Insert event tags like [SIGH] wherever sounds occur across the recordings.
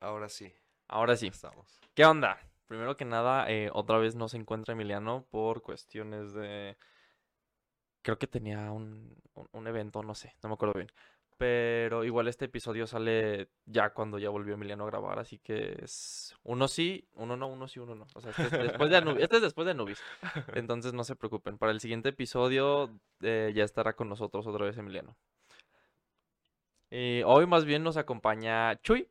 Ahora sí, Ahora sí. estamos. ¿Qué onda? Primero que nada, eh, otra vez no se encuentra Emiliano por cuestiones de... Creo que tenía un, un- evento, no sé, no me acuerdo bien. Pero igual este episodio sale ya cuando ya volvió Emiliano a grabar, así que es uno sí, uno no, uno sí, uno no. O sea, este es después de Anubis, este es después de Anubis. [LAUGHS] Entonces no se preocupen. Para el siguiente episodio eh, ya estará con nosotros otra vez Emiliano. Y hoy más bien nos acompaña Chuy.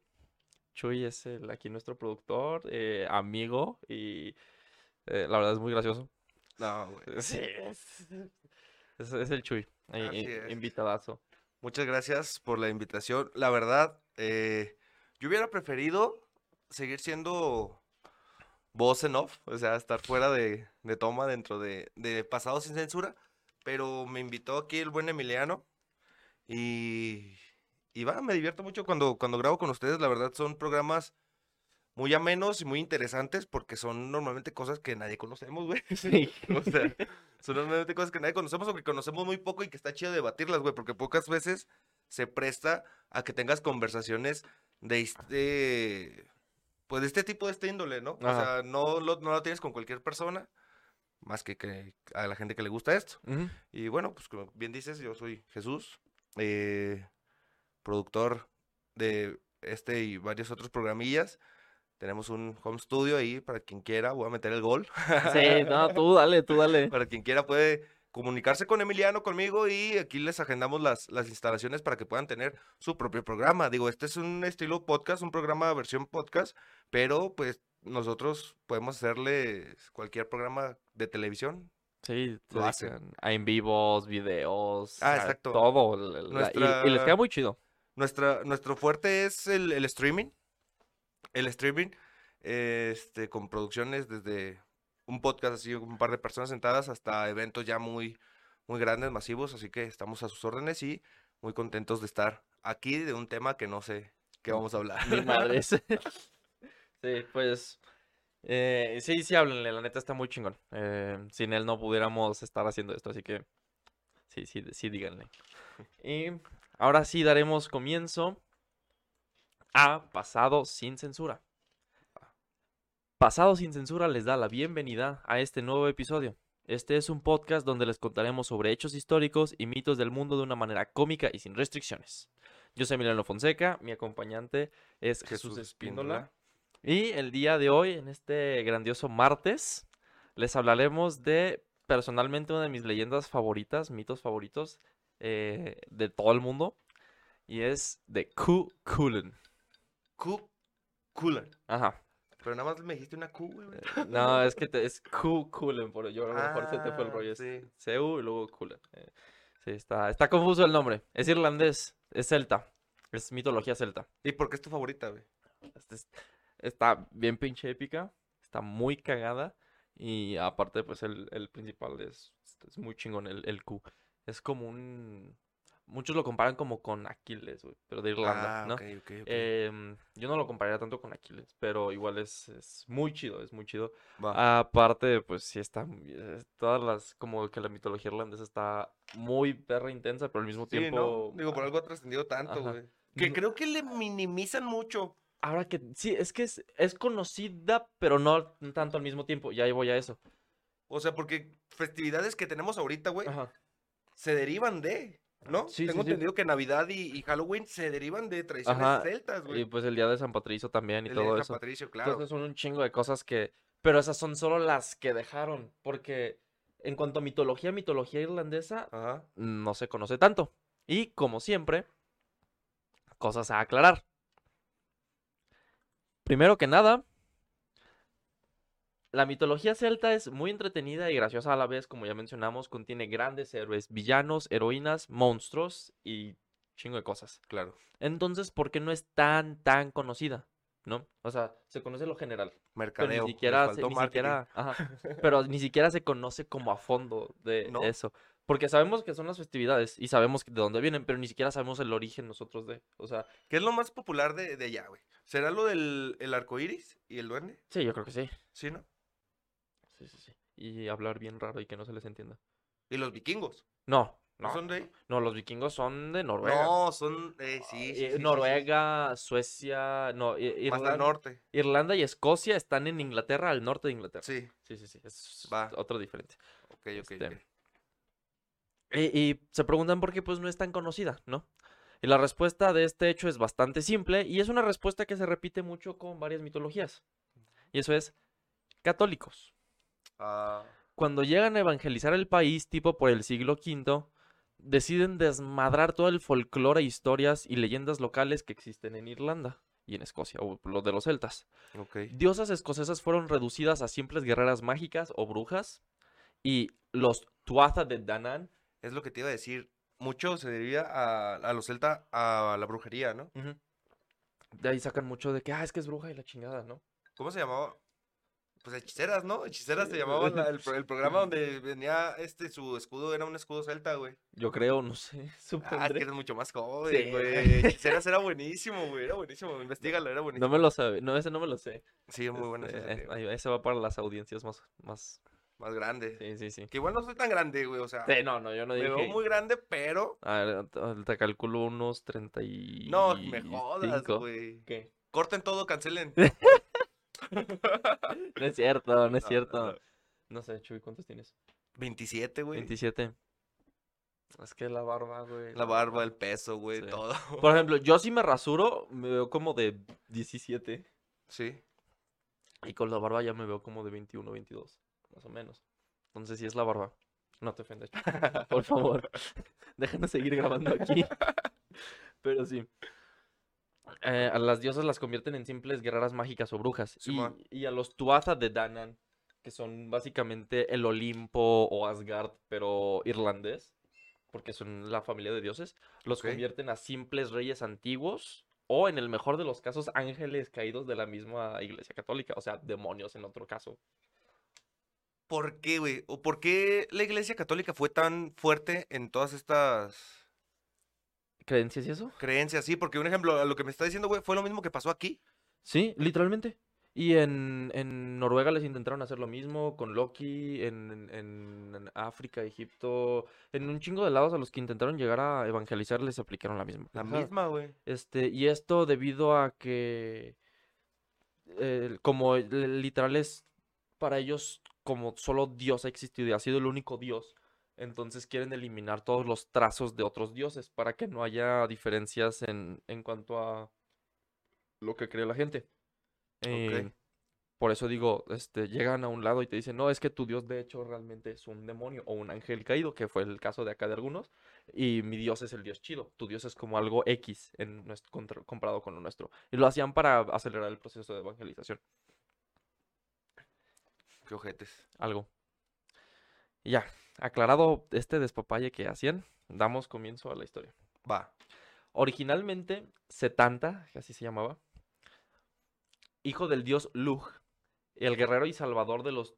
Chuy es el, aquí nuestro productor, eh, amigo y eh, la verdad es muy gracioso. No, güey. [LAUGHS] Sí, es, [LAUGHS] es- es el Chuy, eh, Así es. invitadazo. Muchas gracias por la invitación. La verdad, eh, yo hubiera preferido seguir siendo voz en off, o sea, estar fuera de, de toma dentro de, de Pasado sin Censura, pero me invitó aquí el buen Emiliano y, y va, me divierto mucho cuando, cuando grabo con ustedes. La verdad, son programas muy amenos y muy interesantes porque son normalmente cosas que nadie conocemos, güey. [LAUGHS] Sí. O sea, son normalmente cosas que nadie conocemos o que conocemos muy poco y que está chido debatirlas, güey, porque pocas veces se presta a que tengas conversaciones de este, pues de este tipo, de este índole, ¿no? O sea, no lo, no lo tienes con cualquier persona, más que, que a la gente que le gusta esto. Y bueno, pues como bien dices, yo soy Jesús, eh, productor de este y varios otros programillas. Tenemos un home studio ahí para quien quiera, voy a meter el gol. Sí, no, tú dale, tú dale. [LAUGHS] Para quien quiera puede comunicarse con Emiliano, conmigo y aquí les agendamos las, las instalaciones para que puedan tener su propio programa. Digo, este es un estilo podcast, un programa versión podcast, pero pues nosotros podemos hacerle cualquier programa de televisión. Sí, Lo hacen. en vivos, videos, Ah, exacto. todo. la- la- y- y, les queda Nuestra- muy chido. Nuestra, nuestro fuerte es el, el streaming. El streaming, este, con producciones desde un podcast así, un par de personas sentadas, hasta eventos ya muy, muy grandes, masivos. Así que estamos a sus órdenes y muy contentos de estar aquí de un tema que no sé qué vamos a hablar. Mi madre. [LAUGHS] [LAUGHS] Sí, pues. eh, sí, sí, háblenle, la neta está muy chingón. Eh, sin él no pudiéramos estar haciendo esto, así que. Sí, sí, sí, díganle. [LAUGHS] Y ahora sí daremos comienzo a Pasado sin Censura. Pasado sin Censura les da la bienvenida a este nuevo episodio. Este es un podcast donde les contaremos sobre hechos históricos y mitos del mundo de una manera cómica y sin restricciones. Yo soy Emiliano Fonseca, mi acompañante es Jesús Jesús Espíndola. Espíndola. Y el día de hoy, en este grandioso martes, les hablaremos de personalmente una de mis leyendas favoritas, mitos favoritos eh, de todo el mundo. Y es de Ku Kulin. Q, Cooler. Ajá. Pero nada más me dijiste una Q, güey. güey. No, es que te- es Ku Kulin, por yo a lo mejor se te fue el Ah, rollo. Sí. Cu y luego Kulin. Eh, sí, está, está confuso el nombre. Es irlandés, es celta, es mitología celta. ¿Y por qué es tu favorita, güey? Este es- Está bien pinche épica, está muy cagada y aparte pues el, el principal es, es muy chingón, el, el Q. Es como un... Muchos lo comparan como con Aquiles, güey, pero de Irlanda, Ah, ¿no? ok, ok, ok. Em, yo no lo compararía tanto con Aquiles, pero igual es, es muy chido, es muy chido. Va. Aparte, pues sí está, eh, todas las, como que la mitología irlandesa está muy perra intensa, pero al mismo Sí, tiempo... ¿no? Digo, por algo ha trascendido tanto, güey. Que No- creo que le minimizan mucho. Ahora que sí, es que es, es conocida, pero no tanto al mismo tiempo. Ya ahí voy a eso. O sea, porque festividades que tenemos ahorita, güey, Ajá. Se derivan de, ¿no? Sí, Tengo sí, sí. entendido que Navidad y, y Halloween se derivan de tradiciones Ajá, celtas, güey. Y pues el día de San Patricio también y El día de todo San eso. Patricio, claro. Entonces son un chingo de cosas que. Pero esas son solo las que dejaron. Porque en cuanto a mitología, mitología irlandesa, Ajá. no se conoce tanto. Y como siempre, cosas a aclarar. Primero que nada, la mitología celta es muy entretenida y graciosa a la vez, como ya mencionamos, contiene grandes héroes, villanos, heroínas, monstruos y chingo de cosas. Claro. Entonces, ¿por qué no es tan, tan conocida? ¿No? O sea, se conoce lo general, pero Mercadeo. ni le siquiera, se, ni siquiera, ajá, [LAUGHS] pero ni siquiera se conoce como a fondo de ¿No? eso. Porque sabemos que son las festividades y sabemos de dónde vienen, pero ni siquiera sabemos el origen nosotros de, o sea, ¿Qué es lo más popular de, de allá, güey? ¿Será lo del el arco iris y el duende? sí, yo creo que sí. Sí, ¿no? Sí, sí, sí. Y hablar bien raro y que no se les entienda. Y los vikingos. No, ¿No son de ahí? No, los vikingos son de Noruega. No, son. Eh, sí. Noruega, Suecia, no, Más Irlanda, al norte. Irlanda y Escocia están en Inglaterra, al norte de Inglaterra. Sí. sí, sí, sí, es Va. otro diferente. Ok, ok, Este, ok. Y, y se preguntan por qué pues no es tan conocida, ¿no? Y la respuesta de este hecho es bastante simple y es una respuesta que se repite mucho con varias mitologías. Y eso es católicos. Ah, Cuando llegan a evangelizar el país, tipo por el siglo V, deciden desmadrar todo el folclore, historias y leyendas locales que existen en Irlanda y en Escocia, o lo de los celtas. Diosas escocesas fueron reducidas a simples guerreras mágicas o brujas y los Tuatha de Danann Es lo que te iba a decir. Mucho se debía a, a los celta a la brujería, ¿no? De ahí sacan mucho de que, ah, es que es bruja y la chingada, ¿no? ¿Cómo se llamaba? Pues hechiceras, ¿no? Hechiceras se llamaba la- el, pro- el [LAUGHS] programa donde venía este, su escudo, era un escudo celta, güey. Yo creo, no sé, [LAUGHS] Ah, es supondré. que eres mucho más joven, Sí. güey. [LAUGHS] Hechiceras era buenísimo, güey, era buenísimo. Investígalo, era buenísimo. No me lo sabe, no, ese no me lo sé. Sí, es muy bueno Este, ese va para las audiencias más, más, Más grande. sí, sí, sí. Que igual no soy tan grande, güey, o sea. Sí, no, no, yo no me dije. veo muy grande, pero. A ver, te- te calculo unos 30 y... No, me jodas, güey. ¿Qué? Corten todo, cancelen. [LAUGHS] No es cierto, no es No, cierto. no. No sé, Chuy, ¿cuántos tienes? 27, güey. 27. Es que la barba, güey. La barba, el peso, güey, Sí. todo. Por [LAUGHS] ejemplo, yo si me rasuro, me veo como de 17. Sí. Y con la barba ya me veo como de 21, 22, más o menos. Entonces, si es la barba. No te ofendas, [LAUGHS] por favor. Déjanos seguir grabando aquí. Pero sí. Eh, a las diosas las convierten en simples guerreras mágicas o brujas. Y, y a los Tuatha de Danann, que son básicamente el Olimpo o Asgard, pero irlandés, porque son la familia de dioses, los convierten a simples reyes antiguos o, en el mejor de los casos, ángeles caídos de la misma iglesia católica, o sea, demonios en otro caso. ¿Por qué, güey? ¿O por qué la iglesia católica fue tan fuerte en todas estas ¿Creencias y eso? creencias? Sí, porque un ejemplo, a lo que me está diciendo, güey, fue lo mismo que pasó aquí. Sí, literalmente. Y en, en Noruega les intentaron hacer lo mismo con Loki, en, en- en África, Egipto, en un chingo de lados a los que intentaron llegar a evangelizar les aplicaron la misma. La misma, güey. Este, y esto debido a que eh, como literal es para ellos como solo Dios ha existido y ha sido el único Dios, entonces quieren eliminar todos los trazos de otros dioses para que no haya diferencias en, en cuanto a lo que cree la gente. Eh, por eso digo, este, llegan a un lado y te dicen, no, es que tu Dios de hecho realmente es un demonio o un ángel caído, que fue el caso de acá de algunos, y mi Dios es el Dios chido, tu Dios es como algo X en nuestro, contra- comparado con lo nuestro. Y lo hacían para acelerar el proceso de evangelización, Qué ojetes. algo. Y ya, aclarado este despapalle que hacían, damos comienzo a la historia. Va. Originalmente, Setanta, que así se llamaba, hijo del dios Lug, el guerrero y salvador de los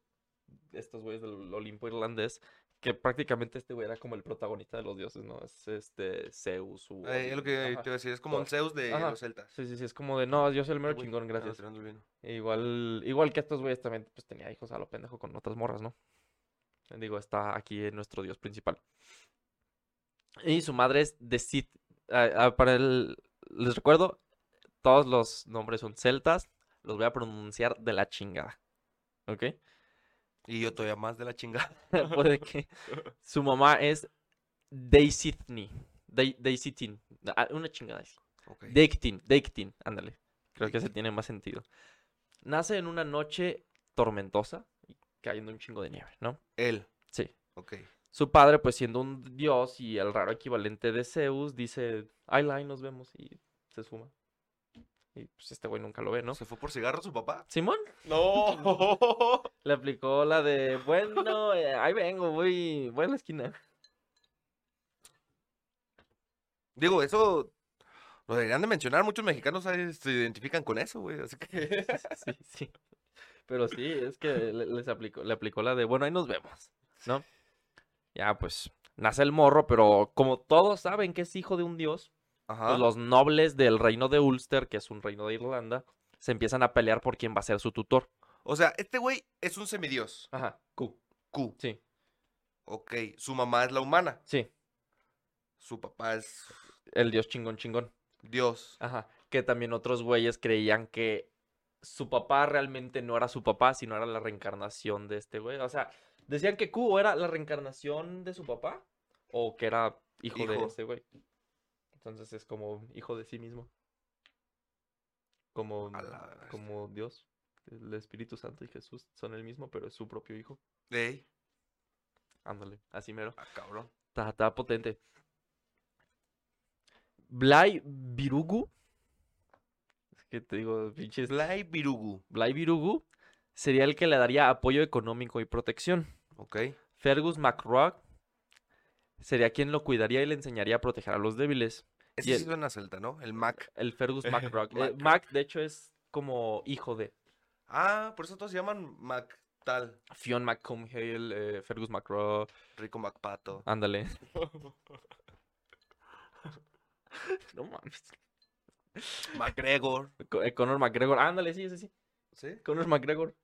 estos güeyes del Olimpo irlandés, que prácticamente este güey era como el protagonista de los dioses, ¿no? Es este Zeus u Eh, es lo que te iba a decir, es como un Todo. Zeus de Ajá. los celtas. Sí, sí, sí, es como de, no, yo soy el mero chingón, estaba gracias. Igual, igual que estos güeyes también, pues tenía hijos a lo pendejo con otras morras, ¿no? Digo, está aquí en nuestro dios principal. Y su madre es de Sith. Para el, les recuerdo, todos los nombres son celtas. Los voy a pronunciar de la chingada. ¿Ok? Y yo todavía más de la chingada. [LAUGHS] Puede que su mamá es Deisithni. Dei- Deisithin. Ah, Una chingada así. Ok. Deictin, Deictin, ándale. Creo que ese tiene más sentido. Nace en una noche tormentosa cayendo un chingo de nieve, ¿no? Él. Sí. Ok. Su padre, pues siendo un dios y el raro equivalente de Zeus, dice, ay, la, ahí nos vemos y se suma. Y pues este güey nunca lo ve, ¿no? ¿Se fue por cigarro su papá? Simón No. [LAUGHS] le aplicó la de, bueno, eh, ahí vengo, voy, voy a la esquina. Digo, eso lo deberían de mencionar. Muchos mexicanos se identifican con eso, güey. Así que. [LAUGHS] Sí, sí. Pero sí, es que le- les aplicó, le aplicó la de, bueno, ahí nos vemos, ¿no? Ya, pues, nace el morro, pero como todos saben que es hijo de un dios, Ajá. pues los nobles del reino de Ulster, que es un reino de Irlanda, se empiezan a pelear por quién va a ser su tutor. O sea, este güey es un semidios. Ajá, Q. Q. Sí, Ok. Su mamá es la humana. sí. su papá es El dios chingón chingón. Dios. Ajá. Que también otros güeyes creían que su papá realmente no era su papá, sino era la reencarnación de este güey. O sea, decían que Q era la reencarnación de su papá o que era hijo, de Hijo. ese güey. Entonces es como hijo de sí mismo. Como, como Dios. El Espíritu Santo y Jesús son el mismo, pero es su propio hijo. Ey, Ándale, así mero. ah, cabrón. Está potente. Blay Virugu. Que te digo, pinches. Blay Virugu. Blay Virugu sería el que le daría apoyo económico y protección. Ok. Fergus MacRock sería quien lo cuidaría y le enseñaría a proteger a los débiles. Ese sí suena celta, ¿no? El Mac. El Fergus [LAUGHS] MacRock. Eh, Mac. Mac, de hecho, es como hijo de Ah, por eso todos se llaman Mac tal. Fionn McComhale, eh, Fergus MacRock. Rico Macpato. Ándale. [LAUGHS] no mames. MacGregor. Co- eh, Conor McGregor. Ándale, sí, sí. ¿Sí? Conor McGregor.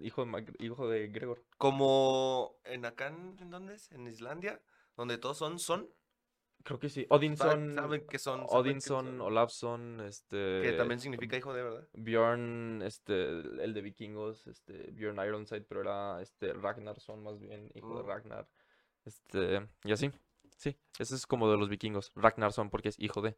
Hijo de, Mac- hijo de Gregor. Como en acá, ¿en dónde es? En Islandia, donde todos son, son. Creo que sí. ¿Saben, Odinson. saben qué son? saben Odinson, son? Olafson, este. Que también significa hijo de verdad. Bjorn, este, el de vikingos, este, Bjorn Ironside, pero era este Ragnarsson más bien, hijo de Mm. Ragnar. Este, y así. Sí, ese es como de los vikingos. Ragnarsson porque es hijo de.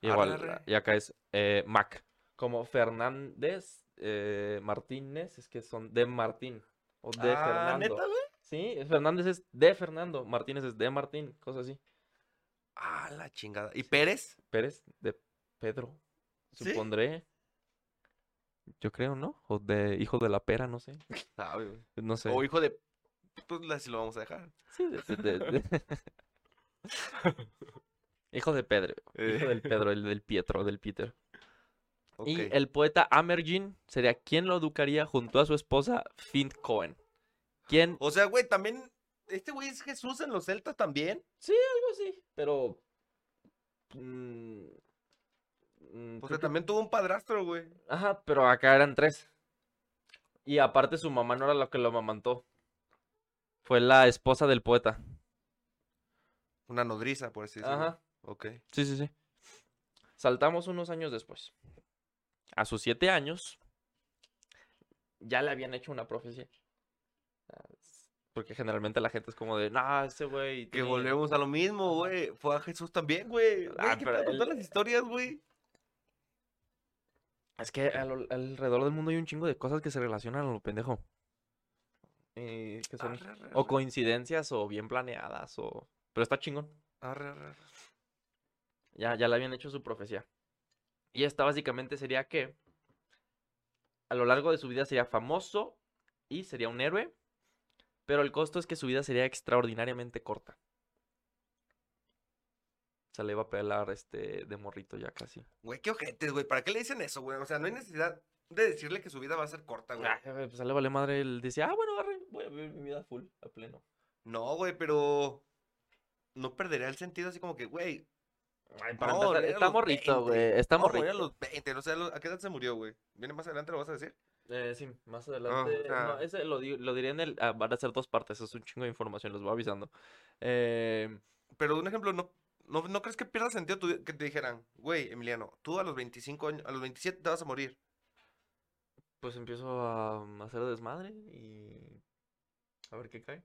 Igual, Arre. y acá es eh, Mac. Como Fernández, eh, Martínez, es que son de Martín. O de ah, Fernando. ¿neta, güey? Sí, Fernández es de Fernando, Martínez es de Martín, cosas así. Ah, la chingada. ¿Y Pérez? Pérez de Pedro, ¿Sí? supondré. Yo creo, ¿no? O de hijo de la pera, no sé. [LAUGHS] Güey. No sé. O hijo de. Pues así lo vamos a dejar. Sí, de- de- de- de- [LAUGHS] hijo de Pedro. Hijo Eh. del Pedro, el del Pietro, del Peter. Y el poeta Amergin sería quien lo educaría junto a su esposa Finn Cohen. ¿Quién? O sea, güey, también. Este güey es Jesús en los celtas también. Algo así, pero. mm, mm, O sea, que- también tuvo un padrastro, güey. Ajá, pero acá eran tres. Y aparte su mamá no era la que lo amamantó. Fue la esposa del poeta. Una nodriza, por así decirlo. Ajá. Ok. Sí, sí, sí. Saltamos unos años después. A sus siete años, ya le habían hecho una profecía. Ah, Porque generalmente la gente es como de, no, ese güey. Que tiene-". volvemos a lo mismo, güey. Fue a Jesús también, güey. Ah, ¿qué pero él- las historias, güey? Es que al- alrededor del mundo hay un chingo de cosas que se relacionan a lo pendejo. Que son Arre, arre, o coincidencias o bien planeadas o... Pero está chingón. Ya, ya le habían hecho su profecía. Y esta básicamente sería que a lo largo de su vida sería famoso y sería un héroe, pero el costo es que su vida sería extraordinariamente corta. Se le iba a pelar este de morrito ya casi. Güey, qué ojetes, güey. ¿Para qué le dicen eso, güey? O sea, no hay necesidad de decirle que su vida va a ser corta, güey. Ah, pues a le vale madre, él decía, ah, bueno, arre, voy a vivir mi vida full, a pleno. No, güey, pero. No perdería el sentido así como que, güey. Ay, para no, empezar, a está los morrito, 20. güey, está No, morrito. a los 20. O sea, ¿a qué edad se murió, güey? ¿Viene más adelante, lo vas a decir? Eh, sí, más adelante. sea- No, ese lo, lo diré en el. ah, van a ser dos partes, es un chingo de información, los voy avisando. Eh, Pero un ejemplo, ¿no, no, no crees que pierda sentido tu- que te dijeran, güey, Emiliano, tú a los 25 años, a los 27 te vas a morir? pues empiezo a mm, hacer desmadre y. A ver qué cae.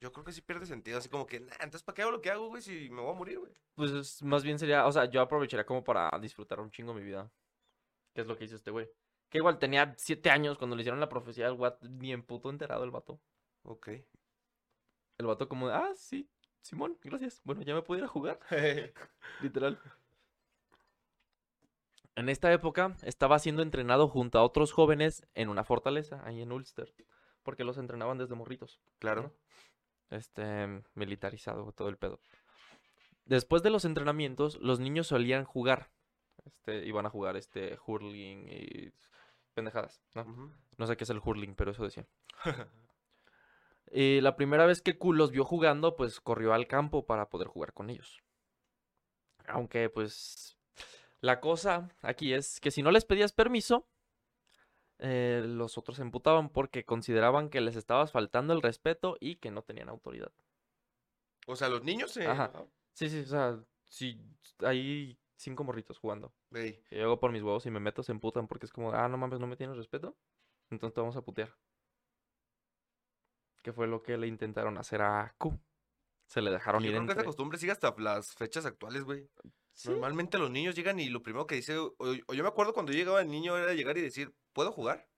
Yo creo que sí pierde sentido, así como que, nah, entonces ¿para qué hago lo que hago, güey, si me voy a morir, güey? Pues es- más bien sería. O sea, yo aprovecharía como para disfrutar un chingo mi vida. Que es lo que hizo este güey. Que igual tenía siete años cuando le hicieron la profecía al guat, ni en puto enterado el vato. Ok. El vato como de, ah, sí, Simón, gracias. Bueno, ya me puedo ir a jugar. [LAUGHS] Literal. En esta época estaba siendo entrenado junto a otros jóvenes en una fortaleza, ahí en Ulster. Porque los entrenaban desde morritos. Claro. Este, militarizado, todo el pedo. Después de los entrenamientos, los niños solían jugar. Este, iban a jugar este hurling y pendejadas, ¿no? Sé qué es el hurling, pero eso decían. [LAUGHS] Y la primera vez que Q los vio jugando, pues corrió al campo para poder jugar con ellos. Aunque, pues, la cosa aquí es que si no les pedías permiso, eh, los otros se emputaban porque consideraban que les estabas faltando el respeto y que no tenían autoridad. O sea, los niños se... Ajá. Sí, sí, o sea, si hay cinco morritos jugando. Ey, Y llego por mis huevos y me meto, se emputan porque es como, ah, no mames, no me tienes respeto. Entonces te vamos a putear. Que fue lo que le intentaron hacer a Q. Se le dejaron Yo ir creo que esa entre... costumbre sigue hasta las fechas actuales, güey. Normalmente los niños llegan y lo primero que dice, o, o yo me acuerdo cuando yo llegaba el niño era llegar y decir, ¿puedo jugar?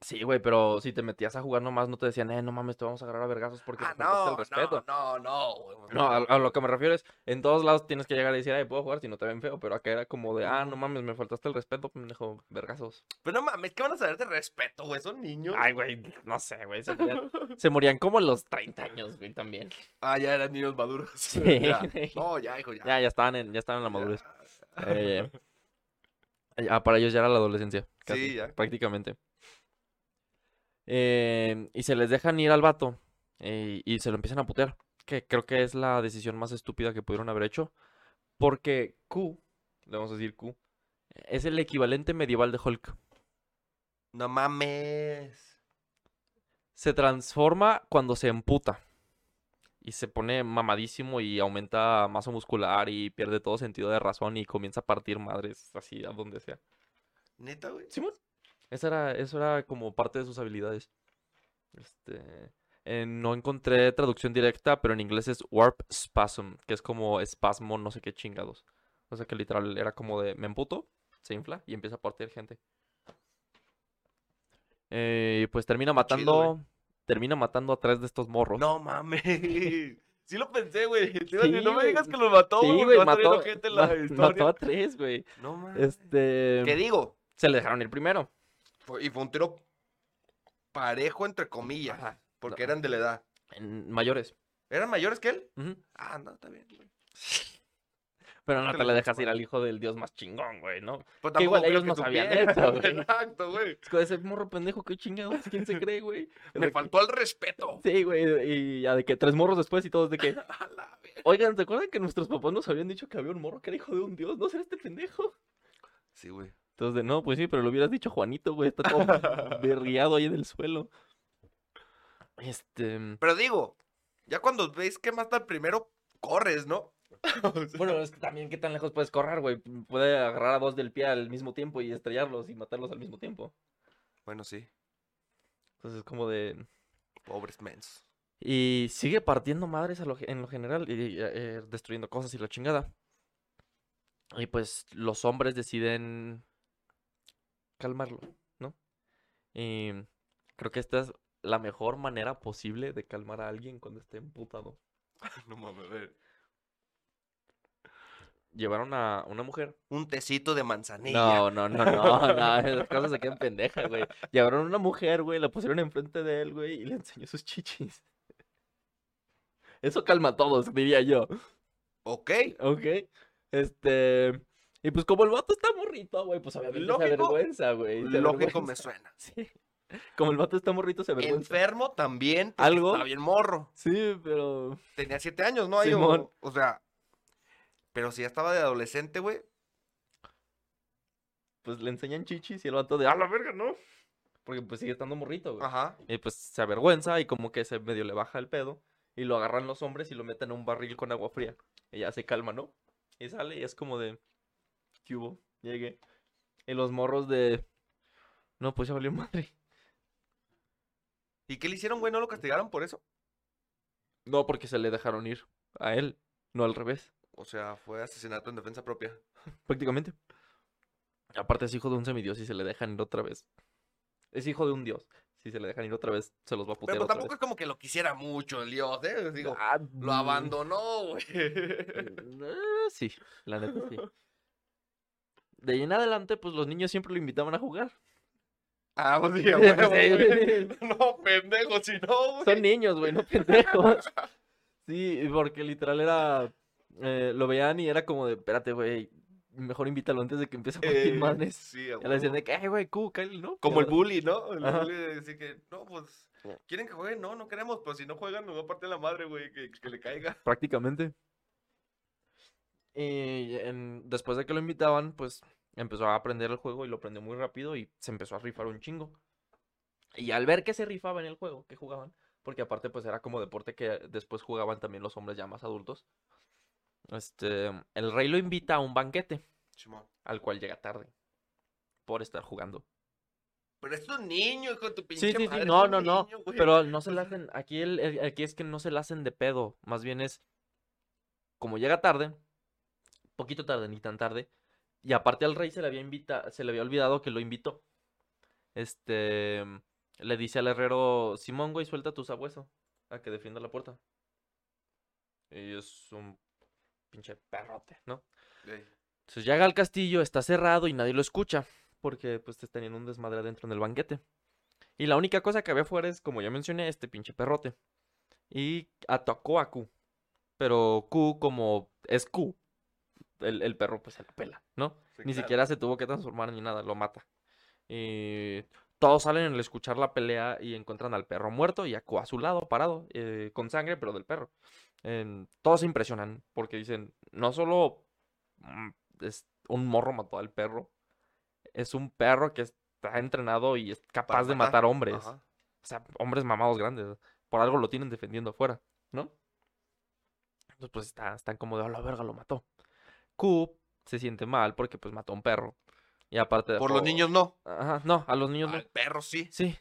Sí, güey, pero si te metías a jugar nomás no te decían, eh, no mames, te vamos a agarrar a vergazos porque Ah, no, el respeto. no, no, no, güey. No, a, a lo que me refiero es, en todos lados tienes que llegar y decir, ay, puedo jugar si no te ven feo, pero acá era como de, ah, no mames, me faltaste el respeto, pendejo, vergazos. Pero no mames, ¿qué van a saber de respeto, güey? Son niños. Ay, güey, no sé, güey, se morían, se morían como los 30 años, güey, también. Ah, ya eran niños maduros. [LAUGHS] Sí. Ya. No, ya, hijo, ya. Ya, ya estaban en, ya estaban en la madurez. [LAUGHS] Eh, ah, para ellos ya era la adolescencia, casi, Sí, ya. prácticamente. Eh, y se les dejan ir al vato eh, y se lo empiezan a putear. Que creo que es la decisión más estúpida que pudieron haber hecho. Porque Q, le vamos a decir Q, es el equivalente medieval de Hulk. No mames. Se transforma cuando se emputa. Y se pone mamadísimo y aumenta masa muscular y pierde todo sentido de razón y comienza a partir madres así a donde sea. Neta, güey. Simón. Esa era, eso era como parte de sus habilidades. Este, eh, no encontré traducción directa, pero en inglés es Warp Spasm, que es como espasmo, no sé qué chingados. O sea que literal era como de me emputo, se infla y empieza a partir gente. Eh, y pues termina chido, güey. matando, termina matando a tres de estos morros. No mames. [LAUGHS] Sí lo pensé, güey. Sí, no me güey. digas que los mató, Sí, güey. güey, a salir mató, ojete en la ma- historia. mató a tres, güey. No mames. Este, ¿Qué digo? se le dejaron ir primero. Fue- Y fue un tiro parejo, entre comillas. Ajá. Porque No. eran de la edad. En mayores. ¿Eran mayores que él? Ah, no, está bien. güey. Pero no te te le dejas ir al hijo del dios más chingón, güey, ¿no? Pues Que igual ellos que no sabían eso, güey. [LAUGHS] Exacto, güey. Es que ese morro pendejo, qué chingados, ¿quién se cree, güey? [LAUGHS] Me faltó el respeto. Sí, güey, y ya de que tres morros después y todos de que, [LAUGHS] oigan, ¿te acuerdan que nuestros papás nos habían dicho que había un morro que era hijo de un dios? ¿No será este pendejo? Sí, güey. Entonces, no, pues sí, pero lo hubieras dicho Juanito, güey, está todo [LAUGHS] berriado ahí en el suelo. Este, Pero digo, ya cuando ves que mata al primero, corres, ¿no? [LAUGHS] Bueno, es que también, ¿qué tan lejos puedes correr, güey? Puede agarrar a dos del pie al mismo tiempo y estrellarlos y matarlos al mismo tiempo. bueno, sí. Entonces, es como de... Pobres mens. Y sigue partiendo madres a lo ge- en lo general y eh, destruyendo cosas y la chingada. Y pues los hombres deciden calmarlo, ¿no? Y creo que esta es la mejor manera posible de calmar a alguien cuando esté emputado. No mames, a ver. Llevaron a una mujer. Un tecito de manzanilla. No, no, no, no, no, [LAUGHS] esas cosas se quedan pendejas, güey. Llevaron a una mujer, güey, la pusieron enfrente de él, güey, y le enseñó sus chichis. Eso calma a todos, diría yo. Ok. Ok. Este. Y pues como el vato está morrito, güey, pues obviamente se Lógico. avergüenza, güey. se Lógico me suena. [LAUGHS] Sí. Como el vato está morrito, se avergüenza. Enfermo también. ¿Algo? Estaba bien morro. Sí, pero. Tenía siete años, ¿no? Ahí, o- Simón. o, sea. Pero si ya estaba de adolescente, güey. Pues le enseñan chichis y el vato de. ¡A la verga, no! Porque pues sigue estando morrito, güey. Ajá. Y pues se avergüenza y como que se medio le baja el pedo. Y lo agarran los hombres y lo meten en un barril con agua fría. Y ya se calma, ¿no? Y sale y es como de. ¿Qué hubo? Llegué. Y los morros de. No, pues ya valió madre. ¿Y qué le hicieron, güey? ¿No lo castigaron por eso? No, porque se le dejaron ir a él, no al revés, O sea, fue asesinato en defensa propia. [LAUGHS] prácticamente. Aparte es hijo de un semidios y se le dejan ir otra vez. Es hijo de un dios. Si se le dejan ir otra vez, se los va a putear Pero otra tampoco vez. es como que lo quisiera mucho el dios, ¿eh? Digo, Ah, lo mm, abandonó, güey. [LAUGHS] eh, sí, la neta sí. [LAUGHS] De ahí en adelante, pues los niños siempre lo invitaban a jugar. Ah, pues [LAUGHS] sí, güey. sí. No, pendejo, si no, güey. Son niños, güey, no pendejos. [LAUGHS] Sí, porque literal era. eh, lo veían y era como de, espérate, güey, mejor invítalo antes de que empiece a partir Eh, madres. Sí, Ya le decían de que, ay, güey, Q, cáele, ¿no? Como el bully, ¿no? El Ajá. bully de decir que, no, pues, ¿quieren que jueguen? No, no queremos, pero si no juegan nos va a partir la madre, güey, que, que le caiga. Prácticamente. Y en- después de que lo invitaban, pues empezó a aprender el juego y lo aprendió muy rápido y se empezó a rifar un chingo. Y al ver que se rifaba en el juego, que jugaban, porque aparte pues era como deporte que después jugaban también los hombres ya más adultos. Este, el rey lo invita a un banquete Simón. al cual llega tarde por estar jugando. Pero es un niño con tu Sí, pinche sí, sí, madre, es no, no, no, güey. pero no [LAUGHS] se la hacen, aquí, el, el- aquí es que no se la hacen de pedo, más bien es, como llega tarde, poquito tarde, ni tan tarde, y aparte al rey se le había invita, se le había olvidado que lo invitó. Este, le dice al herrero, Simón, güey, suelta tu sabueso a que defienda la puerta. Y es un pinche perrote, ¿no? Ey. Entonces llega al castillo, está cerrado y nadie lo escucha, porque pues te tenían un desmadre adentro en el banquete. Y la única cosa que había afuera es, como ya mencioné, este pinche perrote. Y atacó a Q. Pero Q, como es Q, el, el perro pues se la pela, ¿no? Sí, Ni claro. siquiera se tuvo que transformar ni nada, lo mata. Y todos salen al escuchar la pelea y encuentran al perro muerto y a su lado, parado, eh, con sangre, pero del perro. Todos se impresionan porque dicen, no solo mm, es un morro mató al perro, es un perro que está entrenado y es capaz de matar hombres. Ajá. O sea, hombres mamados grandes. Por algo lo tienen defendiendo afuera, ¿no? Entonces, pues está- están como de, a la verga, lo mató. Q se siente mal porque pues mató a un perro. Y aparte Por los niños no. Ajá, no, a los niños no. Al perro sí. Sí,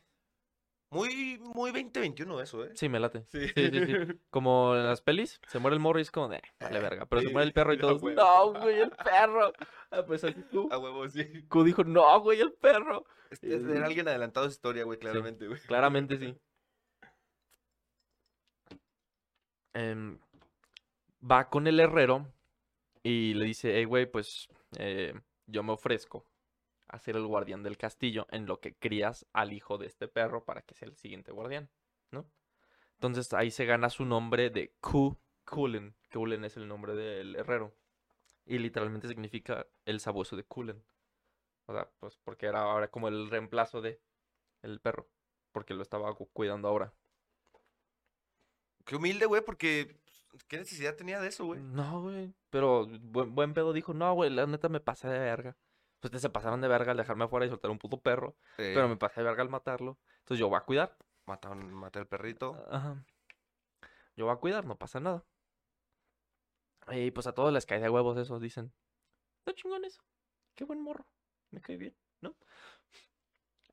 Muy, muy 2021 eso, ¿eh? sí, me late. Sí. Sí, sí, sí. [LAUGHS] Como en las pelis, se muere el morro y es como de, vale verga. Pero se muere el [LAUGHS] perro y todos, no, güey, el perro. Ah, pues así Q. A huevo, sí. Q dijo, no, güey, el perro. Este es de alguien adelantado su historia, güey, claramente, güey. Claramente sí. [LAUGHS] Em, va con el herrero y le dice, hey, güey, pues eh, yo me ofrezco a ser el guardián del castillo en lo que crías al hijo de este perro para que sea el siguiente guardián, ¿no? Entonces ahí se gana su nombre de Ku Kulen. Kulen es el nombre del herrero. Y literalmente significa el sabueso de Kulen. O sea, pues porque era ahora como el reemplazo de el perro. Porque lo estaba cu- cuidando ahora. Qué humilde, güey, porque ¿qué necesidad tenía de eso, güey? No, güey. Pero buen, buen pedo dijo, no, güey, la neta me pasé de verga. Pues ustedes se pasaron de verga al dejarme afuera y soltar un puto perro. Pero me pasé de verga al matarlo. Entonces yo voy a cuidar. mataron- maté al perrito. Ajá. Yo voy a cuidar, no pasa nada. Y pues a todos les cae de huevos eso, dicen. Está chingón eso. Qué buen morro. Me cae bien.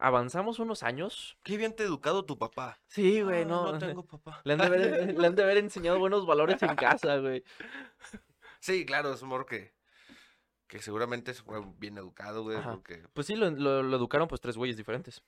Avanzamos unos años. Qué bien te ha educado tu papá. Sí, güey, Ah, no. No tengo papá. [LAUGHS] Le han, de haber, le han de haber enseñado buenos valores en casa, güey. [LAUGHS] Sí, claro, es un morro que, que seguramente fue bien educado, güey, Ajá. porque Pues sí, lo, lo- lo educaron pues tres güeyes diferentes.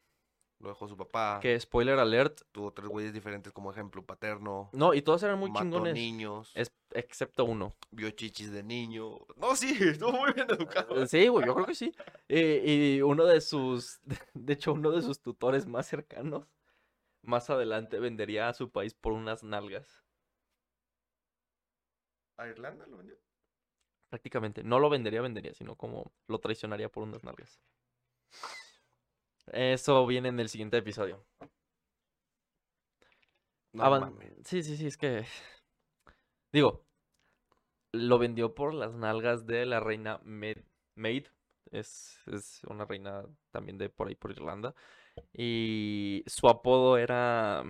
lo dejó su papá. Que spoiler alert. Tuvo tres güeyes diferentes como ejemplo paterno. No, y todos eran muy mató chingones. niños. es- excepto uno. Vio chichis de niño. No, sí, [LAUGHS] estuvo muy bien educado. Eh, Sí, güey, yo creo que sí. Eh, y uno de sus, [LAUGHS] de hecho, uno de sus tutores más cercanos, más adelante vendería a su país por unas nalgas. ¿A Irlanda lo vendió? Prácticamente. No lo vendería, vendería, sino como lo traicionaría por unas nalgas. Eso viene en el siguiente episodio. No Avan-. Sí, sí, sí, es que. Digo, lo vendió por las nalgas de la reina Maid. Maid. Es, es una reina también de por ahí, por Irlanda. Y su apodo era.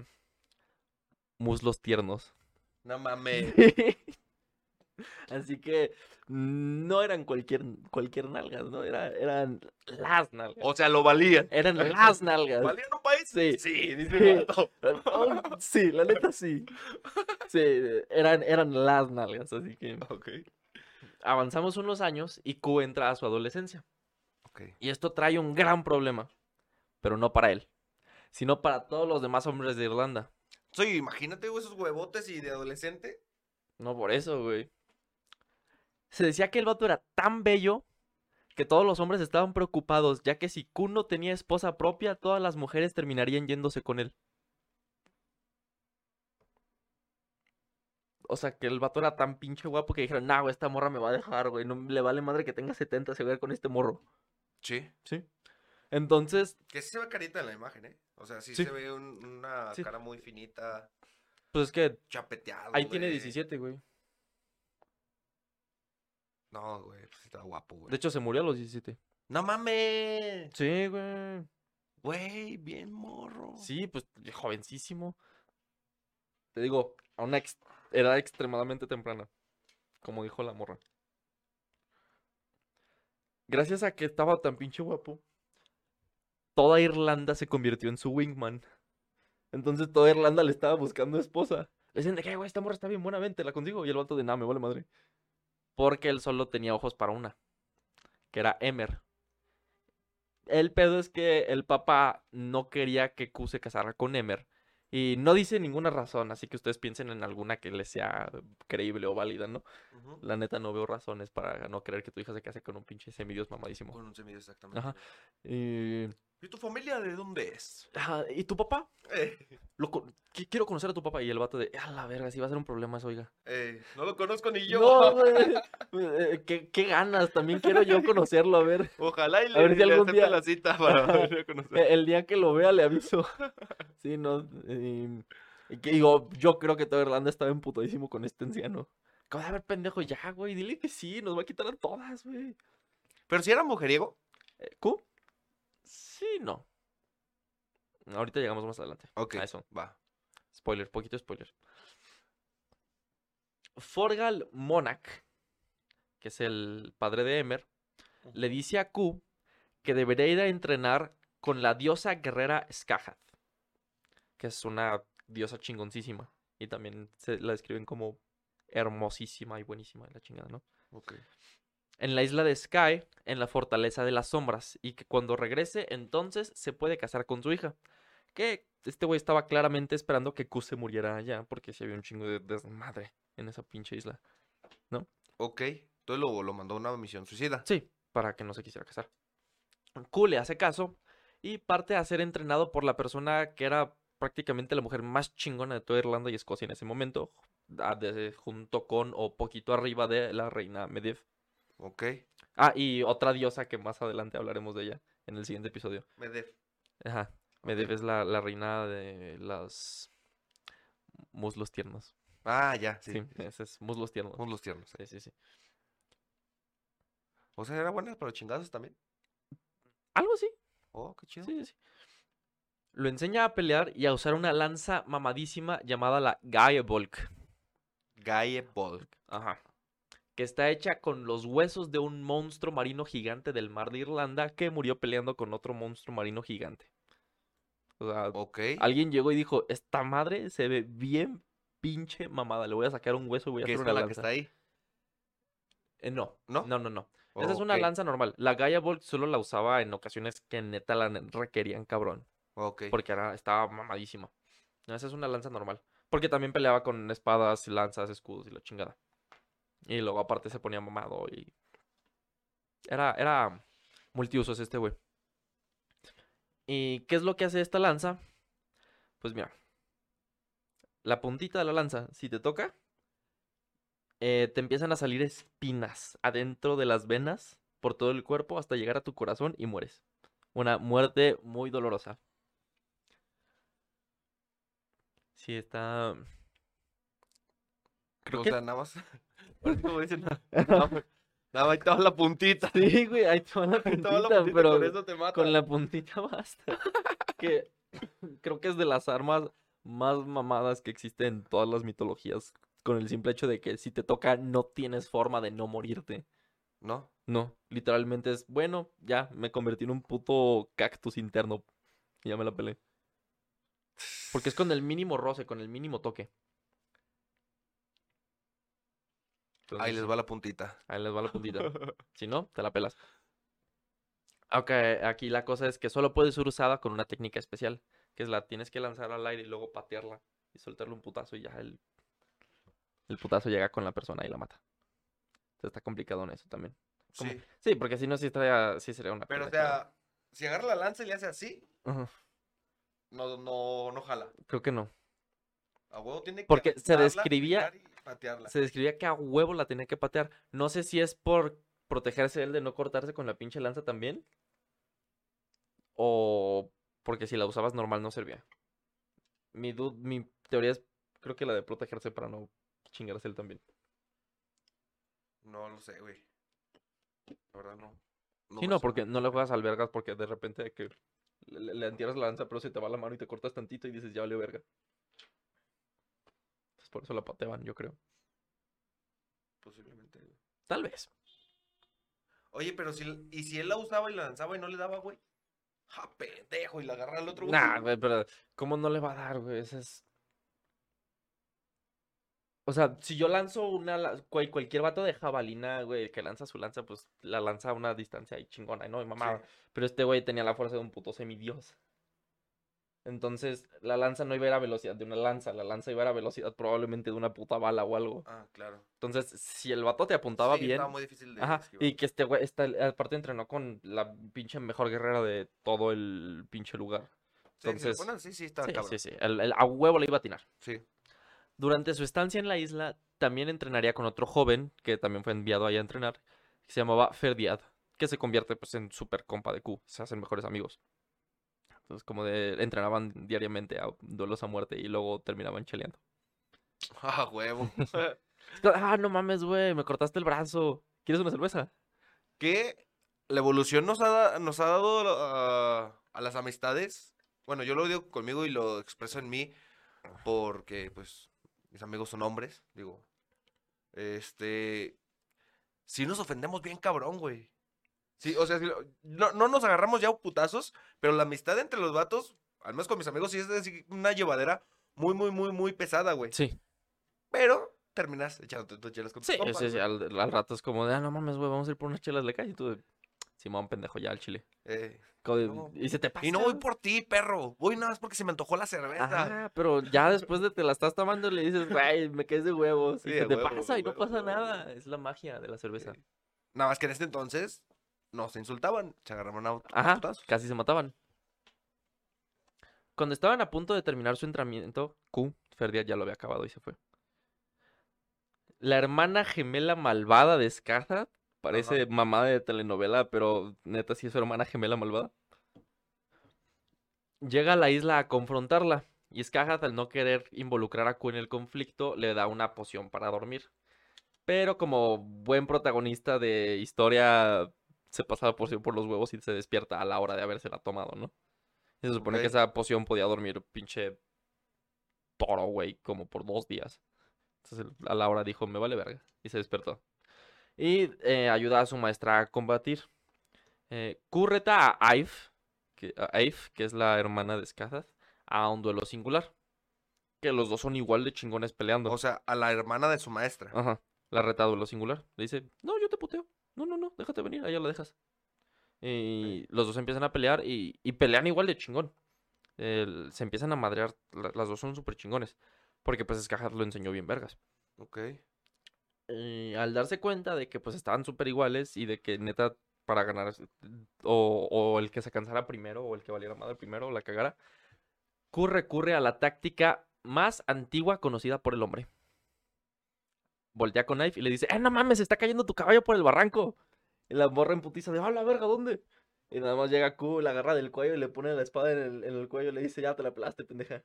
Muslos tiernos. No mames. [LAUGHS] Así que no eran cualquier, cualquier nalgas, ¿no? Era, eran las nalgas. O sea, lo valían. Eran las nalgas. ¿Valían un país? Sí. Sí, dice Sí. Oh, sí, la neta sí. Sí, eran, eran las nalgas, así que [LAUGHS] Ok. avanzamos unos años y Q entra a su adolescencia. Ok. Y esto trae un gran problema, pero no para él, sino para todos los demás hombres de Irlanda. Sí, imagínate, güey, esos huevotes y de adolescente. No por eso, güey. Se decía que el vato era tan bello que todos los hombres estaban preocupados, ya que si Q no tenía esposa propia, todas las mujeres terminarían yéndose con él. O sea, que el vato era tan pinche guapo que dijeron, nah, güey, esta morra me va a dejar, güey. No le vale madre que tenga 70, se va a ir con este morro. Sí. Sí. Entonces, Que sí se ve carita en la imagen, ¿eh? O sea, sí, Sí. se ve un- una Sí. cara muy finita, pues es que chapeteado. ahí tiene güey. 17, güey. No, güey, pues está guapo, güey. De hecho, se murió a los 17. No mames. Sí, güey. Güey, bien morro. Sí, pues jovencísimo. Te digo, a una ex- edad extremadamente temprana. Como dijo la morra. Gracias a que estaba tan pinche guapo, toda Irlanda se convirtió en su wingman. Entonces toda Irlanda le estaba buscando esposa. Le decían de que, "Ay, güey, esta morra está bien buena, vente, la consigo. Y el vato de nada, me vale madre. Porque él solo tenía ojos para una, que era Emer. El pedo es que el papá no quería que Q se casara con Emer. Y no dice ninguna razón, así que ustedes piensen en alguna que les sea creíble o válida, ¿no? La neta no veo razones para no creer que tu hija se case con un pinche semidios mamadísimo. Con un semillo exactamente. Ajá. Y... ¿Y tu familia de dónde es? ajá, ¿Y tu papá? Eh, Lo quiero conocer a tu papá. Y el vato de, a la verga, si va a ser un problema eso, oiga. eh, no lo conozco ni yo. No, [LAUGHS] güey. Eh, ¿Qué, qué ganas, también quiero yo conocerlo, a ver. Ojalá y A ver le, si le algún día- la cita para conocer. Eh, El día que lo vea le aviso. [LAUGHS] Sí, no. y- y que digo, yo creo que toda Irlanda estaba emputadísimo con este anciano. Acaba de ver, pendejo, ya, güey. Dile que sí, nos va a quitar a todas, güey. Pero si era mujeriego. Eh, ¿Q? Sí, no. Ahorita llegamos más adelante. Ok, A eso. va. Spoiler, poquito spoiler. Forgal Monarch, que es el padre de Emer, le dice a Q que debería ir a entrenar con la diosa guerrera Skahath, que es una diosa chingoncísima. Y también se la describen como hermosísima y buenísima la chingada, ¿no? Ok. En la isla de Sky, en la fortaleza de las sombras, y que cuando regrese, entonces se puede casar con su hija. Que este güey estaba claramente esperando que Q se muriera allá, porque si había un chingo de desmadre en esa pinche isla. Ok. Entonces lo, lo mandó a una misión suicida. Sí, para que no se quisiera casar. Q le hace caso y parte a ser entrenado por la persona que era prácticamente la mujer más chingona de toda Irlanda y Escocia en ese momento, a- de- junto con o poquito arriba de la reina Medivh. Ok. Ah, y otra diosa que más adelante hablaremos de ella en el siguiente episodio. Medef. Ajá. Medivh es la, la reina de las muslos tiernos. Ah, ya, sí. Sí, ese es muslos tiernos. Muslos tiernos. Sí, sí, sí. O sea, era buena para chingazos también. Algo así. Oh, qué chido. Sí, sí, sí. Lo enseña a pelear y a usar una lanza mamadísima llamada la Gaebolk. Gaie Ball. Ajá. Que está hecha con los huesos de un monstruo marino gigante del mar de Irlanda que murió peleando con otro monstruo marino gigante. O sea, Ok. alguien llegó y dijo, esta madre se ve bien pinche mamada. Le voy a sacar un hueso y voy a Que hacer es una la que lanza. está ahí. Eh, no, ¿No? no, no, no. Esa es una lanza normal. La Gaia Bolt solo la usaba en ocasiones que neta la requerían cabrón. Ok. Porque era, estaba mamadísima. Esa es una lanza normal. Porque también peleaba con espadas, lanzas, escudos y la chingada. Y luego aparte se ponía mamado y... Era, era multiusos este güey. ¿Y qué es lo que hace esta lanza? Pues mira. La puntita de la lanza, si te toca, eh, te empiezan a salir espinas adentro de las venas por todo el cuerpo hasta llegar a tu corazón y mueres. Una muerte muy dolorosa. Sí, está. Creo o que. sea, nada más. [LAUGHS] Como dicen, nada más- nada más estaba la puntita. [LAUGHS] Sí, güey, ahí te va la Ahí estaba la puntita, puntita, pero con eso te mata. con la puntita [LAUGHS] basta. Que [COUGHS] creo que es de las armas más mamadas que existen en todas las mitologías. Con el simple hecho de que si te toca, no tienes forma de no morirte. ¿No? No, literalmente es, bueno, ya me convertí en un puto cactus interno. Y ya me la pelé. Porque es con el mínimo roce, con el mínimo toque. Ahí les va la puntita. ahí les va la puntita. [LAUGHS] Si no, te la pelas. Ok, aquí la cosa es que solo puede ser usada con una técnica especial. Que es la tienes que lanzar al aire y luego patearla. Y soltarle un putazo y ya el, el putazo llega con la persona y la mata. Entonces está complicado en eso también. ¿Cómo? Sí. Sí, porque si no, sí, estaría- sí sería una Pero, o sea, si agarra la lanza y le hace así, no, no, no jala. Creo que no. A huevo tiene que Porque se describía- y. Se describía que a huevo la tenía que patear. No sé si es por protegerse él de no cortarse con la pinche lanza también. O porque si la usabas normal no servía. Mi, du- mi teoría es, creo que la de protegerse para no chingarse él también. No lo sé, güey. La verdad no. sí, me no, porque no le juegas al vergas porque de repente que le, le- entierras la lanza pero se te va la mano y te cortas tantito y dices ya valió verga. por eso la pateaban, yo creo. Posiblemente. Tal vez. Oye, pero si, ¿y si él la usaba y la lanzaba y no le daba, güey? Ja, pendejo, y la agarra al otro, güey. Nah, güey, pero ¿cómo no le va a dar, güey? Ese es. O sea, si yo lanzo una. cualquier vato de jabalina, güey, que lanza su lanza, pues la lanza a una distancia ahí chingona, ¿no? Y mamá. Sí. Pero este güey tenía la fuerza de un puto semidios. Entonces, la lanza no iba a ir a velocidad de una lanza, la lanza iba a ir a velocidad probablemente de una puta bala o algo. Ah, claro. Entonces, si el vato te apuntaba Sí, bien. Estaba muy difícil de Ajá, esquivar. y que este güey, está, aparte entrenó con la pinche mejor guerrera de todo el pinche lugar. Sí, si entonces- así, sí, está Sí, cabrón. sí, sí. El, el- a huevo le iba a atinar. Sí. Durante su estancia en la isla, también entrenaría con otro joven, que también fue enviado ahí a entrenar, que se llamaba Ferdiad, que se convierte pues en super compa de Q, se hacen mejores amigos. Entonces, como de, entrenaban diariamente a duelos a muerte y luego terminaban cheleando. [LAUGHS] Ah, huevo. [LAUGHS] Ah, no mames, güey, me cortaste el brazo. ¿Quieres una cerveza? que la evolución nos ha, da- nos ha dado a, a las amistades. Bueno, yo lo digo conmigo y lo expreso en mí porque, pues, mis amigos son hombres, digo. Este, si nos ofendemos bien cabrón, güey. Sí, o sea, si no, no nos agarramos ya putazos, pero la amistad entre los vatos, al menos con mis amigos, sí es así una llevadera muy, muy, muy, muy pesada, güey. Sí. Pero terminas echándote tus chelas con tus Sí, compas, sí, sí, al, al rato es como de, ah, no mames, güey, vamos a ir por unas chelas de calle. Y tú, de, Simón, pendejo, ya al chile. Eh, No. y se te pasa. Y no voy por ti, perro. Voy nada más porque se me antojó la cerveza. Pero ya después de te la estás tomando le dices, güey, me caes de huevos. Sí, y se te huevo, pasa y no huevo, pasa nada. Es la magia de la cerveza. Sí. Nada más que en este entonces no se insultaban, se agarraban a Ajá, casi se mataban. Cuando estaban a punto de terminar su entrenamiento, Q, Ferdiad ya lo había acabado y se fue. La hermana gemela malvada de Skarsgård, parece mamá de telenovela, pero neta sí es su hermana gemela malvada. Llega a la isla a confrontarla y Skarsgård al no querer involucrar a Q en el conflicto le da una poción para dormir. Pero como buen protagonista de historia se pasaba por, sí por los huevos y se despierta a la hora de habérsela tomado, ¿no? Y se supone que esa poción podía dormir pinche toro, güey, como por dos días. Entonces a la hora dijo, me vale verga. Y se despertó. Y eh, ayuda a su maestra a combatir. Eh, Q reta a Ive, que, a que es la hermana de Skarsgård, a un duelo singular. Que los dos son igual de chingones peleando. O sea, a la hermana de su maestra. Ajá. La reta a duelo singular. Le dice, no, yo te puteo. No, no, no, déjate venir, allá lo dejas. Y los dos empiezan a pelear y, y pelean igual de chingón. Se empiezan a madrear, la- las dos son súper chingones. Porque pues lo enseñó bien vergas. Ok. Y al darse cuenta de que pues estaban súper iguales y de que neta para ganar o, o el que se cansara primero o el que valiera madre primero o la cagara, Q recurre a la táctica más antigua conocida por el hombre. Voltea con Knife y le dice, ¡eh, no mames, se está cayendo tu caballo por el barranco! Y la morra en putiza de, ¡ah, la verga, ¿dónde? Y nada más llega Q, la agarra del cuello y le pone la espada en el, en el cuello y le dice, ya te la pelaste, pendeja.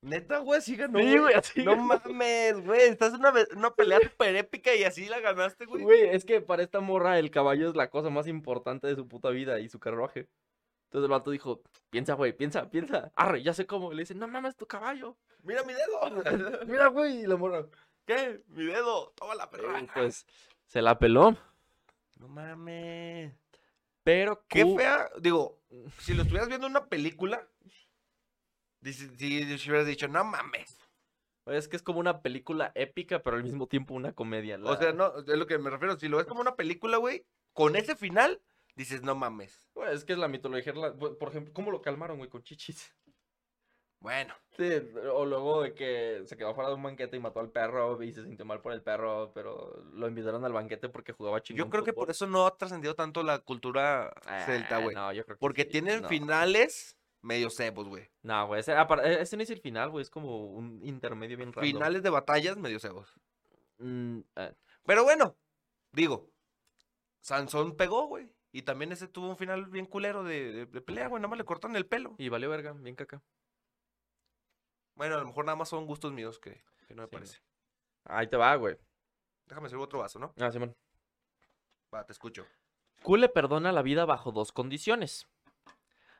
Neta, güey, sí ganó. Sí, güey. güey, así No ganó. mames, güey. Estás en una, una pelea [LAUGHS] súper épica y así la ganaste, güey. Güey, es que para esta morra el caballo es la cosa más importante de su puta vida y su carruaje. Entonces el vato dijo, piensa, güey, piensa, piensa. Arre, ya sé cómo. Y le dice, no mames, tu caballo. Mira mi dedo. [LAUGHS] Mira, güey. Y la morra, ¿Qué? Mi dedo. Toma la perra. "Eh, pues, se la peló. No mames. Pero Qué fea. Digo, si lo estuvieras viendo en una película, dice- si, si hubieras dicho, no mames. Es que es como una película épica, pero al mismo tiempo una comedia. O sea, no, es lo que me refiero. Si lo ves como una película, güey, con ese final, dices, no mames. Es que es la mitología. la- Por ejemplo, ¿cómo lo calmaron, güey, con chichis? Bueno, Sí, o luego de que se quedó fuera de un banquete y mató al perro y se sintió mal por el perro, pero lo invitaron al banquete porque jugaba chingón yo creo que por eso no ha trascendido tanto la cultura celta, Ah, güey. No, yo creo que Porque sí, tienen no. finales medio cebos, güey. No, güey, ese, e- ese no es el final, güey, es como un intermedio bien raro. Finales de batallas medio cebos. eh, Pero bueno, digo, Sansón pegó, güey. Y también ese tuvo un final bien culero de, de- de pelea, güey. Nada más le cortan el pelo. y valió verga, bien caca. Bueno, a lo mejor nada más son gustos míos que, que no me Sí, parece. Ahí te va, güey. Déjame servir otro vaso, ¿no? Ah, Simón. Va, te escucho. Q le perdona la vida bajo dos condiciones.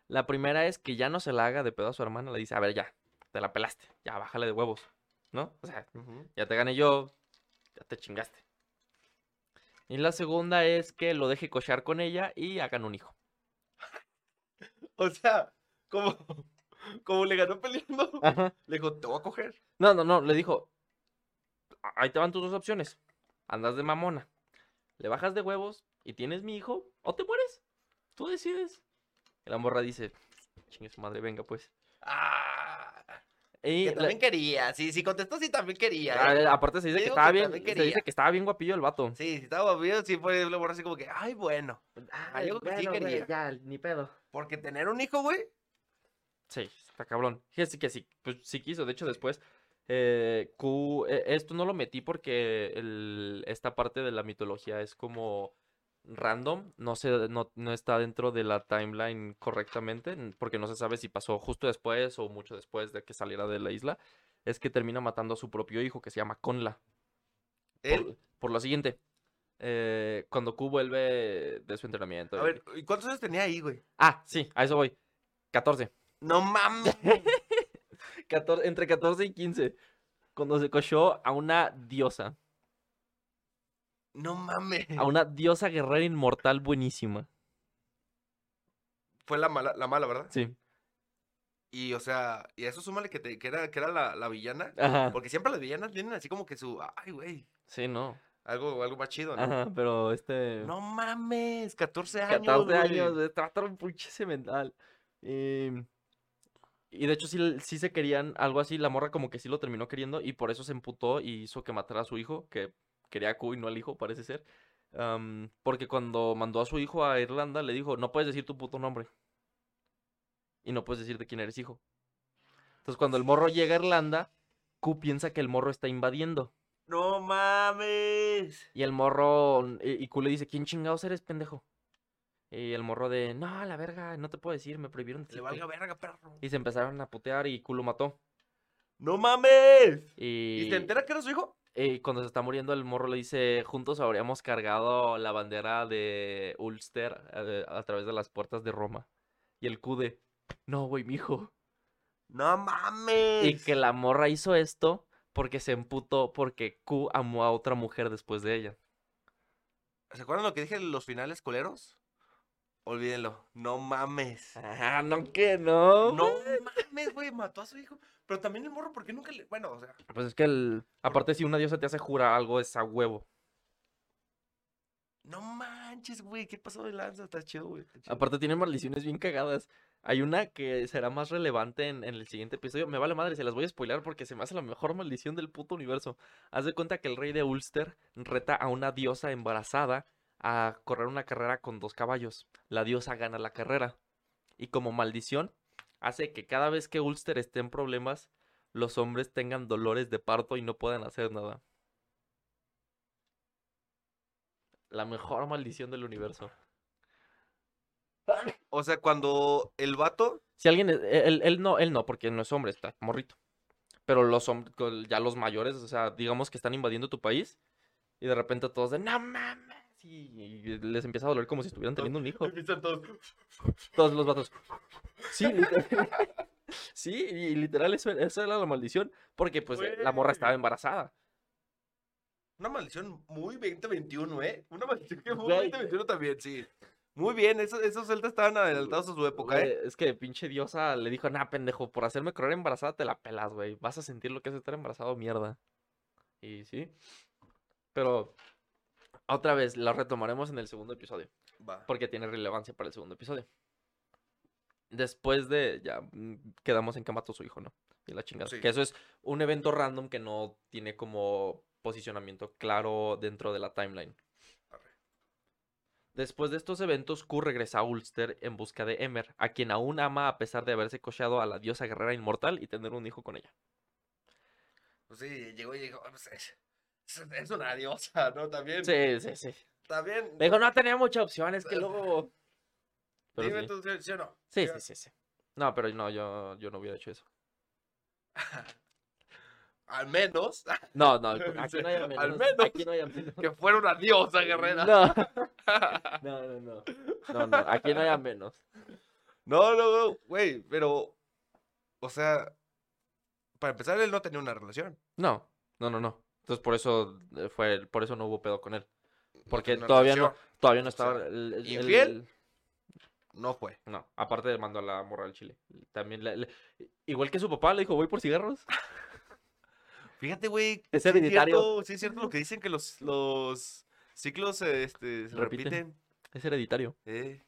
La primera es que ya no se la haga de pedo a su hermana, le dice, a ver, ya, te la pelaste, ya, bájale de huevos. ¿no? O sea, ya te gané yo, ya te chingaste. Y la segunda es que lo deje cochear con ella y hagan un hijo. [LAUGHS] O sea, como, como le ganó peleando, Ajá. le dijo, te voy a coger. No, no, no, le dijo, "A- ahí te van tus dos opciones. Andas de mamona, le bajas de huevos y tienes mi hijo, o te mueres. Tú decides. Y la morra dice, chingue su madre, venga pues. Ah, Y que la- también quería. Sí, sí, contestó, sí, también quería. Ah, ¿eh? aparte se dice que estaba que bien, se dice que estaba bien guapillo el vato. Sí, si estaba bien, sí fue la morra así como que, ay, bueno. Ah, creo que sí güey, quería. ya, ni pedo. Porque tener un hijo, güey. Sí, está cabrón. Sí, que sí, pues sí quiso. De hecho, después, eh, Q, eh, esto no lo metí porque el- esta parte de la mitología es como random, no se, no, no está dentro de la timeline correctamente, porque no se sabe si pasó justo después o mucho después de que saliera de la isla. Es que termina matando a su propio hijo, que se llama Conla. Por, Él. por lo siguiente, eh, cuando Q vuelve de su entrenamiento. A ver, ¿y cuántos años tenía ahí, güey? Ah, sí, a eso voy. 14. No mames. [LAUGHS] 14, entre 14 y 15. Cuando se cochó a una diosa. No mames. A una diosa guerrera inmortal buenísima. Fue la mala, la mala, ¿verdad? Sí. Y, o sea, y a eso súmale que, te, que era, que era la, la villana. Ajá. Porque siempre las villanas tienen así como que su, ay, güey, Sí, no. algo, algo más chido, ¿no? Ajá, pero este. No mames, 14 años, 14 güey. años, güey, un pinche semental. Y, y de hecho, sí, sí se querían algo así. La morra, como que sí lo terminó queriendo. Y por eso se emputó y hizo que matara a su hijo. Que quería a Q y no al hijo, parece ser. Porque cuando mandó a su hijo a Irlanda, le dijo: No puedes decir tu puto nombre. Y no puedes decir de quién eres hijo. Entonces, cuando el morro llega a Irlanda, Q piensa que el morro está invadiendo. No mames. Y el morro, y, y Q le dice, ¿quién chingados eres, pendejo? Y el morro de, no, la verga, no te puedo decir, me prohibieron Le decirte". valga verga, perro. Y se empezaron a putear y Q lo mató. No mames. Y, ¿Y se entera que era su hijo? Y cuando se está muriendo el morro le dice, juntos habríamos cargado la bandera de Ulster eh, a, través de las puertas de Roma. Y el Q de, no, güey, mijo. No mames. Y que la morra hizo esto porque se emputó porque Q amó a otra mujer después de ella. ¿Se acuerdan lo que dije en los finales coleros? Olvídenlo. No mames. Ah, no que no. No mames, güey, mató a su hijo. Pero también el morro, ¿por qué nunca le.? Bueno, o sea. Pues es que el... aparte si una diosa te hace jurar algo es a huevo. No manches, güey, ¿qué pasó de lanza? Está chido, güey. está chido. Aparte tiene maldiciones bien cagadas. Hay una que será más relevante en, en el siguiente episodio. Me vale madre, se las voy a spoiler porque se me hace la mejor maldición del puto universo. Haz de cuenta que el rey de Ulster reta a una diosa embarazada a correr una carrera con dos caballos. La diosa gana la carrera. Y como maldición, hace que cada vez que Ulster esté en problemas, los hombres tengan dolores de parto y no puedan hacer nada. La mejor maldición del universo. [CLEARS THROAT] O sea, cuando el vato. Si alguien, es- él, él no, él no, porque no es hombre, está morrito. Pero los hombres, ya los mayores, o sea, digamos que están invadiendo tu país y de repente todos de, no mames, y, y les empieza a doler como si estuvieran teniendo un hijo. Empiezan todos. [LAUGHS] Todos los vatos. Sí, literal. [LAUGHS] sí, y literal eso, era- eso era la maldición, porque pues la morra estaba embarazada. Una maldición muy 2021, ¿eh? Una maldición que muy Güey. 2021 también, sí. Muy bien, esos, esos celtas estaban adelantados a su época, ¿eh? Es que pinche diosa le dijo, nah, pendejo, por hacerme correr embarazada te la pelas, güey. Vas a sentir lo que es estar embarazado, mierda. Y sí. Pero, otra vez, la retomaremos en el segundo episodio. Va. Porque tiene relevancia para el segundo episodio. Después de, ya, mm, quedamos en que mató a su hijo, ¿no? Y la chingada. Sí. Que eso es un evento random que no tiene como posicionamiento claro dentro de la timeline. Después de estos eventos, Q regresa a Ulster en busca de Emer, a quien aún ama a pesar de haberse cocheado a la diosa guerrera inmortal y tener un hijo con ella. Pues sí, llegó y dijo, pues, es, es- una diosa, ¿no? También. Sí, sí, sí. También. Dijo, no tenía mucha opción, es que luego... [LAUGHS] Pero Dime sí. tú, ¿sí, o no? Sí, ¿Sí sí, sí. No, pero no, yo, yo no hubiera hecho eso. [LAUGHS] Al menos [LAUGHS] No, no, aquí no hay Al menos. menos. Aquí no hay menos. que fuera una diosa guerrera. No. No, no, no. No, no, aquí no hay a menos. No, no, no, güey, pero, o sea, Para empezar, él no tenía una relación. No, no, no, no. Entonces por eso eh, fue, por eso no hubo pedo con él. Porque todavía no, todavía no O sea, estaba. el- el- ¿infiel? el- No fue. No, aparte le mandó a la morra al chile. También le- le- igual que su papá le dijo, voy por cigarros. [LAUGHS] Fíjate, güey. Es sí hereditario. cierto- Sí, es cierto lo que dicen que los, los ciclos este, se Repiten. repiten. Es hereditario. Eh,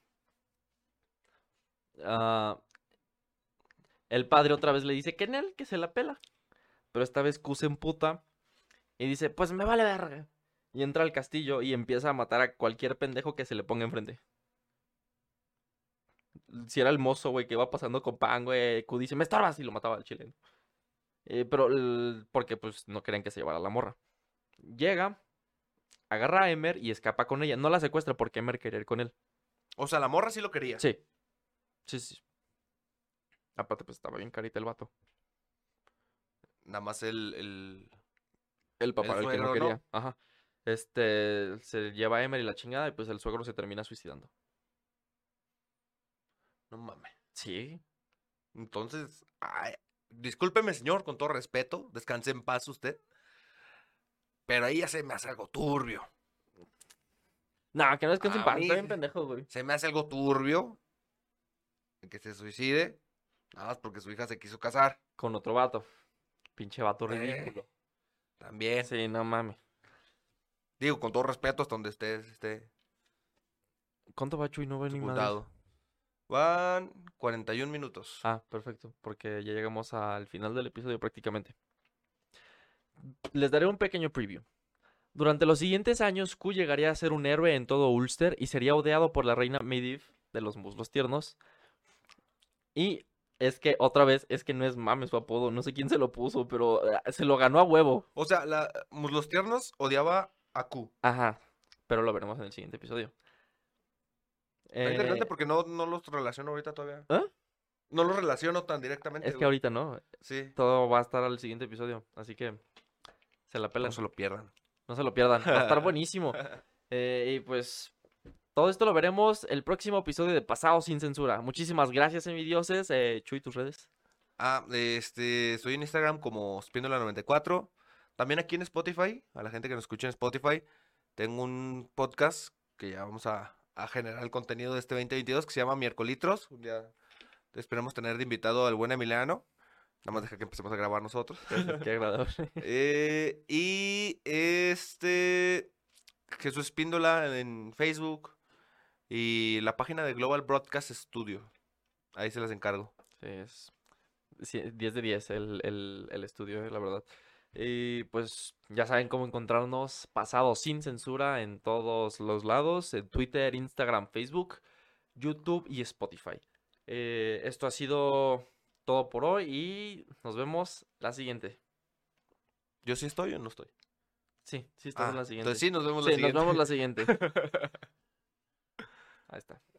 Ah, el padre otra vez le dice que en él, que se la pela. Pero esta vez Q se emputa y dice, pues me vale verga. Y entra al castillo y empieza a matar a cualquier pendejo que se le ponga enfrente. Si era el mozo, güey, que iba pasando con pan, güey, Q dice, me estorbas y lo mataba al chileno. Eh, pero, porque pues no querían que se llevara la morra. Llega, agarra a Emer y escapa con ella. No la secuestra porque Emer quería ir con él. o sea, la morra sí lo quería. Sí. Sí, sí. Aparte, pues estaba bien carita el vato. Nada más el, el... El papá el que no quería. Ajá. Este, se lleva a Emer y la chingada y pues el suegro se termina suicidando. No mames. Sí. Entonces, ay, discúlpeme, señor, con todo respeto. Descanse en paz usted. Pero ahí ya se me hace algo turbio. Nah, que no descanse en paz. Está bien pendejo, güey. Se me hace algo turbio. Que se suicide. Nada más porque su hija se quiso casar. Con otro vato. Pinche vato Eh, ridículo. También. Sí, no mames. Digo, con todo respeto hasta donde esté, esté ¿Cuánto va Chuy? No ve ni madre. Van 41 minutos. Ah, perfecto, porque ya llegamos al final del episodio prácticamente. Les daré un pequeño preview. Durante los siguientes años, Q llegaría a ser un héroe en todo Ulster y sería odiado por la reina Medivh de los muslos tiernos. Y es que, otra vez, es que no es mames su apodo, no sé quién se lo puso, pero eh, se lo ganó a huevo. O sea, la, Muslos Tiernos odiaba a Q. Ajá, pero lo veremos en el siguiente episodio. Está interesante Eh, porque no, no los relaciono ahorita todavía. ¿Ah? No los relaciono tan directamente. es que güey. ahorita no, Sí. todo va a estar al siguiente episodio, así que se la pelan. No se lo pierdan. No se lo pierdan, va a estar [LAUGHS] buenísimo. [LAUGHS] Eh, y pues todo esto lo veremos el próximo episodio de Pasado sin Censura. Muchísimas gracias, envidioses. Eh, Chuy, tus redes. Ah, este, estoy en Instagram como Spindola94. También aquí en Spotify, a la gente que nos escucha en Spotify, tengo un podcast que ya vamos a, a generar el contenido de este 2022 que se llama Miércolitros. Un día esperemos tener de invitado al buen Emiliano. Nada más deja que empecemos a grabar nosotros. [LAUGHS] Qué agradable. Eh, y este Jesús Espíndola en Facebook y la página de Global Broadcast Studio. Ahí se las encargo. Sí, es sí, 10 de 10 el, el, el estudio, eh, la verdad. Y pues ya saben cómo encontrarnos Pasado sin Censura en todos los lados, en Twitter, Instagram, Facebook, YouTube y Spotify. Eh, esto ha sido todo por hoy y nos vemos la siguiente. ¿Yo sí estoy o no estoy? Sí, sí, estamos Ah, en la siguiente. Entonces sí, nos vemos Sí, la nos siguiente. vemos la siguiente. [LAUGHS] Ahí está.